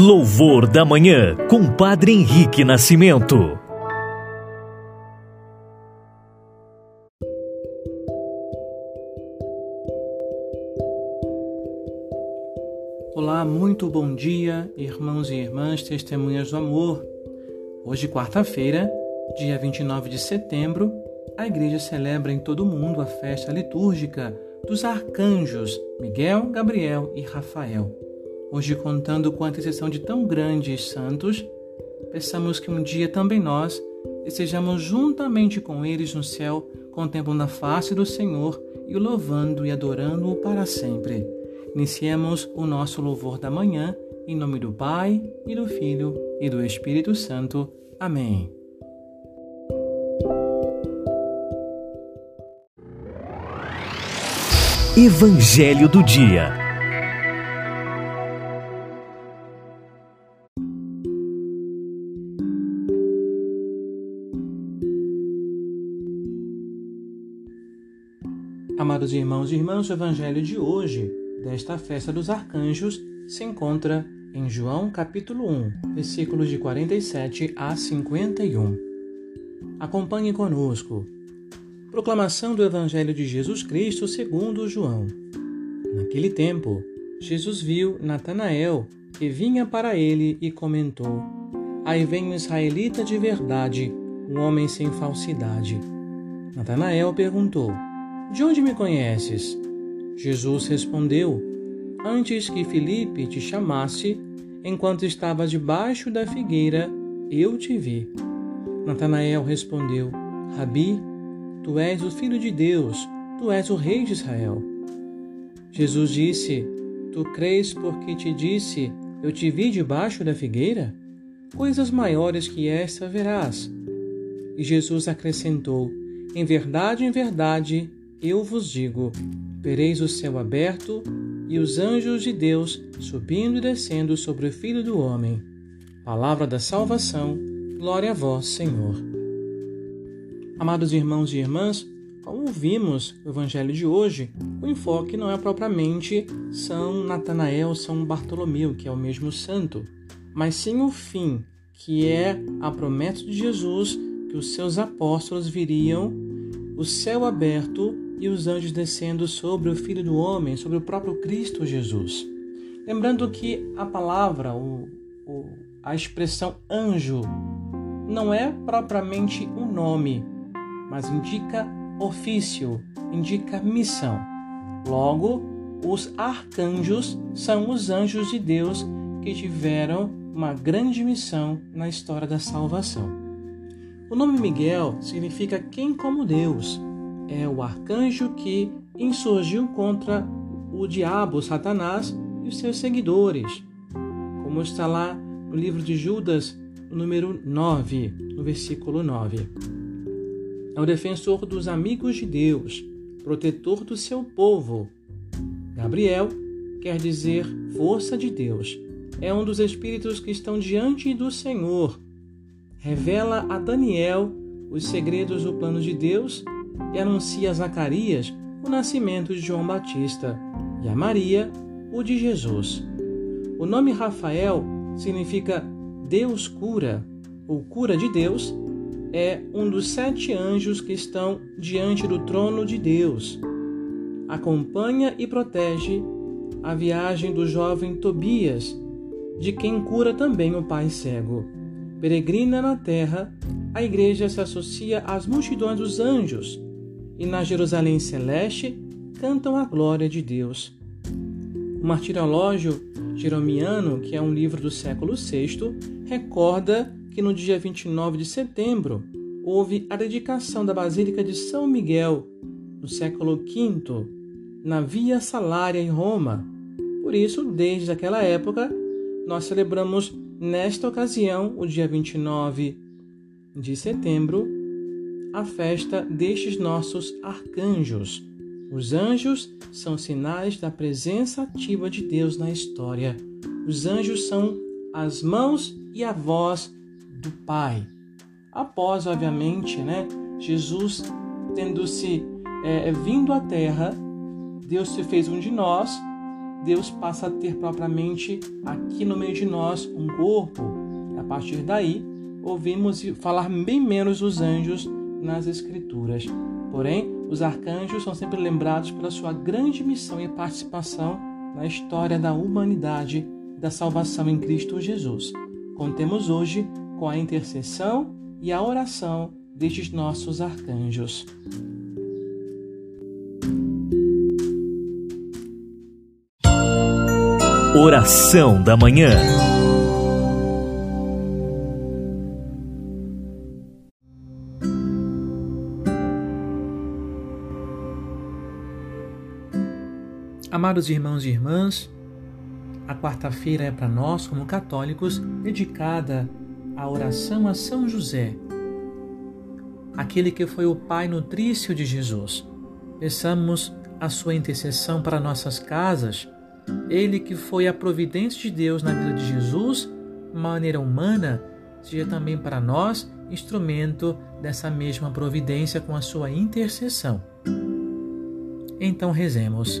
Louvor da Manhã, com Padre Henrique Nascimento. Olá, muito bom dia, irmãos e irmãs, testemunhas do amor. Hoje, quarta-feira, dia 29 de setembro, a igreja celebra em todo o mundo a festa litúrgica dos arcanjos Miguel, Gabriel e Rafael. Hoje, contando com a intercessão de tão grandes santos, peçamos que um dia também nós estejamos juntamente com eles no céu, contemplando a face do Senhor e o louvando e adorando-o para sempre. Iniciemos o nosso louvor da manhã, em nome do Pai, e do Filho, e do Espírito Santo. Amém. Evangelho do Dia Amados irmãos e irmãs, o Evangelho de hoje, desta festa dos arcanjos, se encontra em João capítulo 1, versículos de 47 a 51. Acompanhe conosco. Proclamação do Evangelho de Jesus Cristo segundo João. Naquele tempo, Jesus viu Natanael, que vinha para ele e comentou: Aí vem um israelita de verdade, um homem sem falsidade. Natanael perguntou: De onde me conheces? Jesus respondeu: Antes que Filipe te chamasse, enquanto estava debaixo da figueira, eu te vi. Natanael respondeu: Rabi, Tu és o Filho de Deus, tu és o Rei de Israel. Jesus disse: Tu crês porque te disse: Eu te vi debaixo da figueira? Coisas maiores que esta verás. E Jesus acrescentou: Em verdade, em verdade, eu vos digo: vereis o céu aberto e os anjos de Deus subindo e descendo sobre o Filho do Homem. Palavra da salvação, glória a vós, Senhor. Amados irmãos e irmãs, como vimos no Evangelho de hoje, o enfoque não é propriamente São Natanael, São Bartolomeu, que é o mesmo santo, mas sim o fim, que é a promessa de Jesus que os seus apóstolos viriam, o céu aberto e os anjos descendo sobre o Filho do Homem, sobre o próprio Cristo Jesus. Lembrando que a palavra, o, o, a expressão anjo, não é propriamente um nome, mas indica ofício, indica missão. Logo, os arcanjos são os anjos de Deus que tiveram uma grande missão na história da salvação. O nome Miguel significa quem como Deus. É o arcanjo que insurgiu contra o diabo, Satanás e os seus seguidores. Como está lá no livro de Judas, número 9, no versículo 9 é o defensor dos amigos de Deus, protetor do seu povo. Gabriel quer dizer força de Deus. É um dos espíritos que estão diante do Senhor. Revela a Daniel os segredos do plano de Deus e anuncia a Zacarias o nascimento de João Batista e a Maria o de Jesus. O nome Rafael significa Deus cura, ou cura de Deus, é um dos sete anjos que estão diante do trono de Deus. Acompanha e protege a viagem do jovem Tobias, de quem cura também o pai cego. Peregrina na terra, a igreja se associa às multidões dos anjos e na Jerusalém celeste cantam a glória de Deus. O Martirológio Jeromiano, que é um livro do século VI, recorda que no dia 29 de setembro houve a dedicação da Basílica de São Miguel, no século V, na Via Salária em Roma. Por isso, desde aquela época, nós celebramos nesta ocasião, o dia 29 de setembro, a festa destes nossos arcanjos. Os anjos são sinais da presença ativa de Deus na história. Os anjos são as mãos e a voz do Pai. Após, obviamente, né, Jesus tendo se é, vindo à Terra, Deus se fez um de nós Deus passa a ter propriamente aqui no meio de nós um corpo. A partir daí, ouvimos falar bem menos dos anjos nas Escrituras. Porém, os arcanjos são sempre lembrados pela sua grande missão e participação na história da humanidade e da salvação em Cristo Jesus. Contemos hoje com a intercessão e a oração destes nossos arcanjos. Oração da Manhã. Amados irmãos e irmãs, a quarta-feira é para nós, como católicos, dedicada à oração a São José, aquele que foi o pai nutrício de Jesus. Peçamos a sua intercessão para nossas casas, ele que foi a providência de Deus na vida de Jesus, maneira humana, seja também para nós instrumento dessa mesma providência com a sua intercessão. Então rezemos.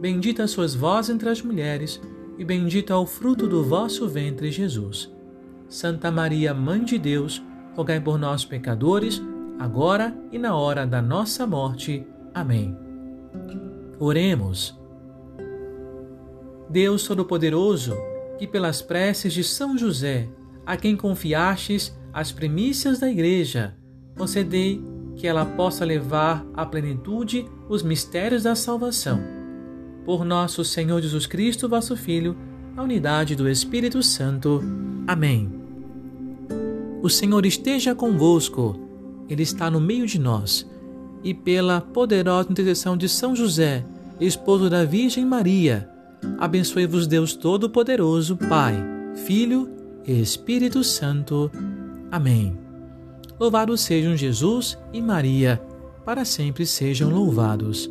Bendita sois vós entre as mulheres, e bendito é o fruto do vosso ventre, Jesus. Santa Maria, Mãe de Deus, rogai por nós, pecadores, agora e na hora da nossa morte. Amém. Oremos. Deus Todo-Poderoso, que pelas preces de São José, a quem confiastes as primícias da Igreja, concedei que ela possa levar à plenitude os mistérios da salvação por nosso Senhor Jesus Cristo, vosso Filho, na unidade do Espírito Santo. Amém. O Senhor esteja convosco, Ele está no meio de nós, e pela poderosa intercessão de São José, esposo da Virgem Maria, abençoe-vos Deus Todo-Poderoso, Pai, Filho e Espírito Santo. Amém. Louvados sejam Jesus e Maria, para sempre sejam louvados.